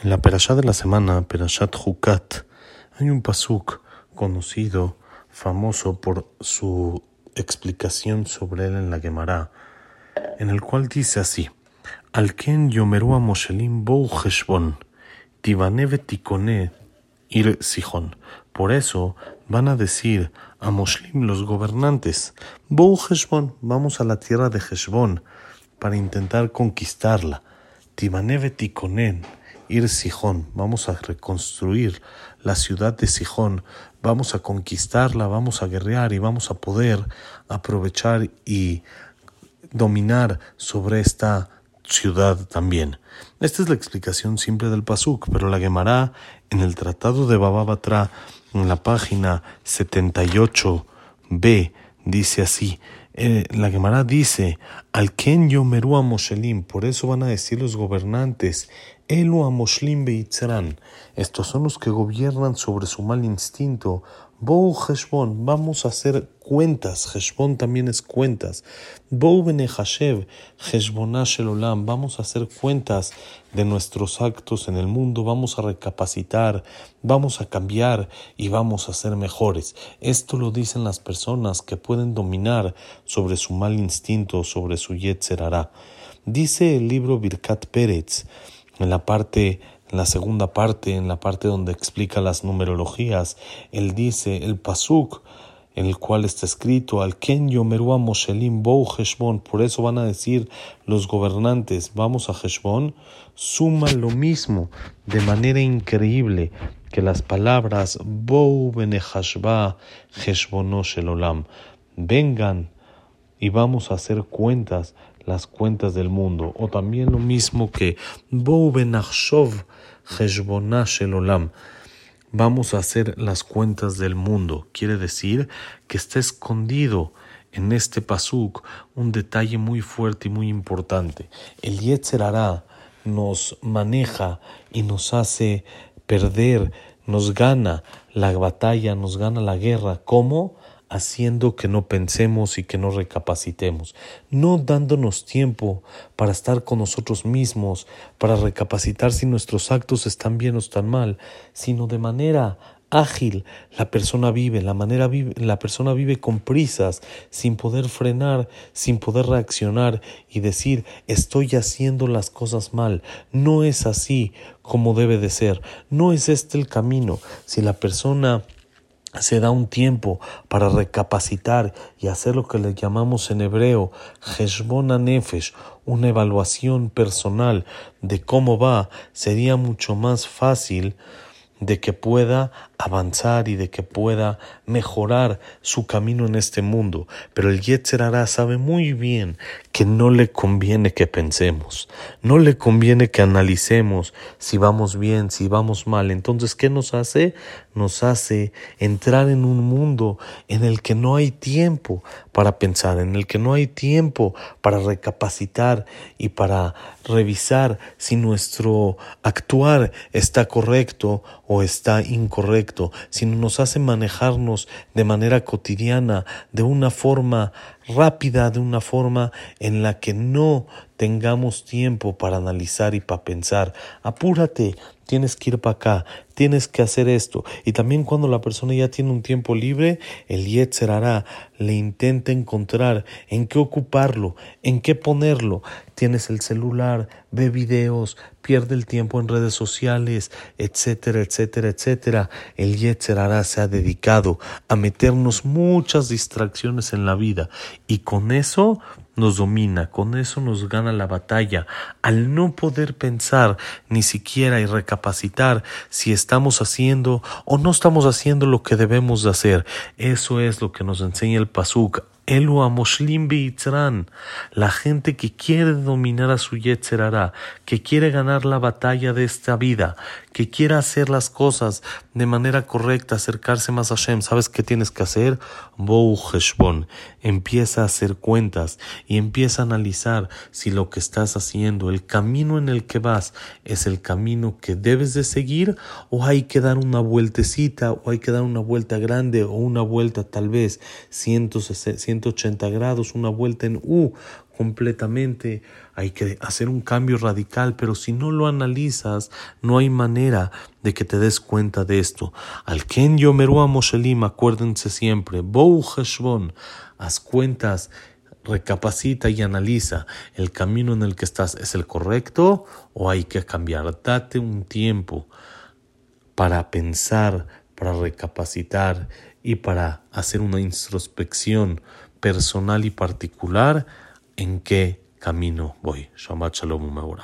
En la perashá de la semana, Perashat Hukat, hay un pasuk conocido, famoso por su explicación sobre él en la Gemara, en el cual dice así: Al ken yomeru a Moshelim bou heshbon, tibaneve ir sihon. Por eso van a decir a Moslim los gobernantes: Bou heshbon, vamos a la tierra de Heshbon para intentar conquistarla. Tibaneve tikonen ir Sijón, vamos a reconstruir la ciudad de Sijón, vamos a conquistarla, vamos a guerrear y vamos a poder aprovechar y dominar sobre esta ciudad también. Esta es la explicación simple del Pasuk, pero la Gemara en el Tratado de Bababatra, en la página 78b, dice así, eh, la Gemara dice, al Ken Yomeru Moshelim, por eso van a decir los gobernantes, Elu a Moshlim Beitzran, estos son los que gobiernan sobre su mal instinto. Bou Heshbon, vamos a hacer cuentas, Heshbon también es cuentas. Bou Bene Hashev, vamos a hacer cuentas de nuestros actos en el mundo, vamos a recapacitar, vamos a cambiar y vamos a ser mejores. Esto lo dicen las personas que pueden dominar sobre su mal instinto, sobre su Yetzerara. Dice el libro Birkat Peretz, en la parte la segunda parte, en la parte donde explica las numerologías, él dice el pasuk en el cual está escrito al Ken Yomerua Moshelim Bou Heshbon, por eso van a decir los gobernantes, vamos a Heshbon, suma lo mismo de manera increíble que las palabras Bou Benehashba Heshbono Shelolam. Vengan y vamos a hacer cuentas, las cuentas del mundo, o también lo mismo que Bou Benachshov. Vamos a hacer las cuentas del mundo. Quiere decir que está escondido en este pasuk un detalle muy fuerte y muy importante. El Yetzer nos maneja y nos hace perder, nos gana la batalla, nos gana la guerra. ¿Cómo? Haciendo que no pensemos y que no recapacitemos, no dándonos tiempo para estar con nosotros mismos, para recapacitar si nuestros actos están bien o están mal, sino de manera ágil la persona vive, la manera vive, la persona vive con prisas, sin poder frenar, sin poder reaccionar y decir estoy haciendo las cosas mal. No es así como debe de ser, no es este el camino. Si la persona se da un tiempo para recapacitar y hacer lo que le llamamos en hebreo Heshbon Nefesh, una evaluación personal de cómo va, sería mucho más fácil de que pueda avanzar y de que pueda mejorar su camino en este mundo. Pero el Yetzer sabe muy bien que no le conviene que pensemos, no le conviene que analicemos si vamos bien, si vamos mal. Entonces, ¿qué nos hace? Nos hace entrar en un mundo en el que no hay tiempo para pensar, en el que no hay tiempo para recapacitar y para revisar si nuestro actuar está correcto o está incorrecto, sino nos hace manejarnos de manera cotidiana, de una forma rápida, de una forma en la que no tengamos tiempo para analizar y para pensar. Apúrate, tienes que ir para acá, tienes que hacer esto. Y también cuando la persona ya tiene un tiempo libre, el Yetzer hará, le intenta encontrar en qué ocuparlo, en qué ponerlo. Tienes el celular, ve videos, pierde el tiempo en redes sociales, etcétera, etcétera, etcétera. El Yetzer hará se ha dedicado a meternos muchas distracciones en la vida y con eso nos domina, con eso nos gana la batalla, al no poder pensar ni siquiera y recapacitar si estamos haciendo o no estamos haciendo lo que debemos de hacer. Eso es lo que nos enseña el Pasuk. Elu Amoshlim la gente que quiere dominar a su Yetzerara, que quiere ganar la batalla de esta vida, que quiere hacer las cosas de manera correcta, acercarse más a Hashem, ¿sabes qué tienes que hacer? Bou Heshbon, empieza a hacer cuentas y empieza a analizar si lo que estás haciendo, el camino en el que vas, es el camino que debes de seguir o hay que dar una vueltecita o hay que dar una vuelta grande o una vuelta tal vez 160 180 grados, una vuelta en U. completamente, hay que hacer un cambio radical, pero si no lo analizas, no hay manera de que te des cuenta de esto. Al Ken Yomeru Moshelim, acuérdense siempre, Bou Heshbon, haz cuentas, recapacita y analiza, ¿el camino en el que estás es el correcto o hay que cambiar? Date un tiempo para pensar, para recapacitar y para hacer una introspección personal y particular en qué camino voy. Shabbat Shalom.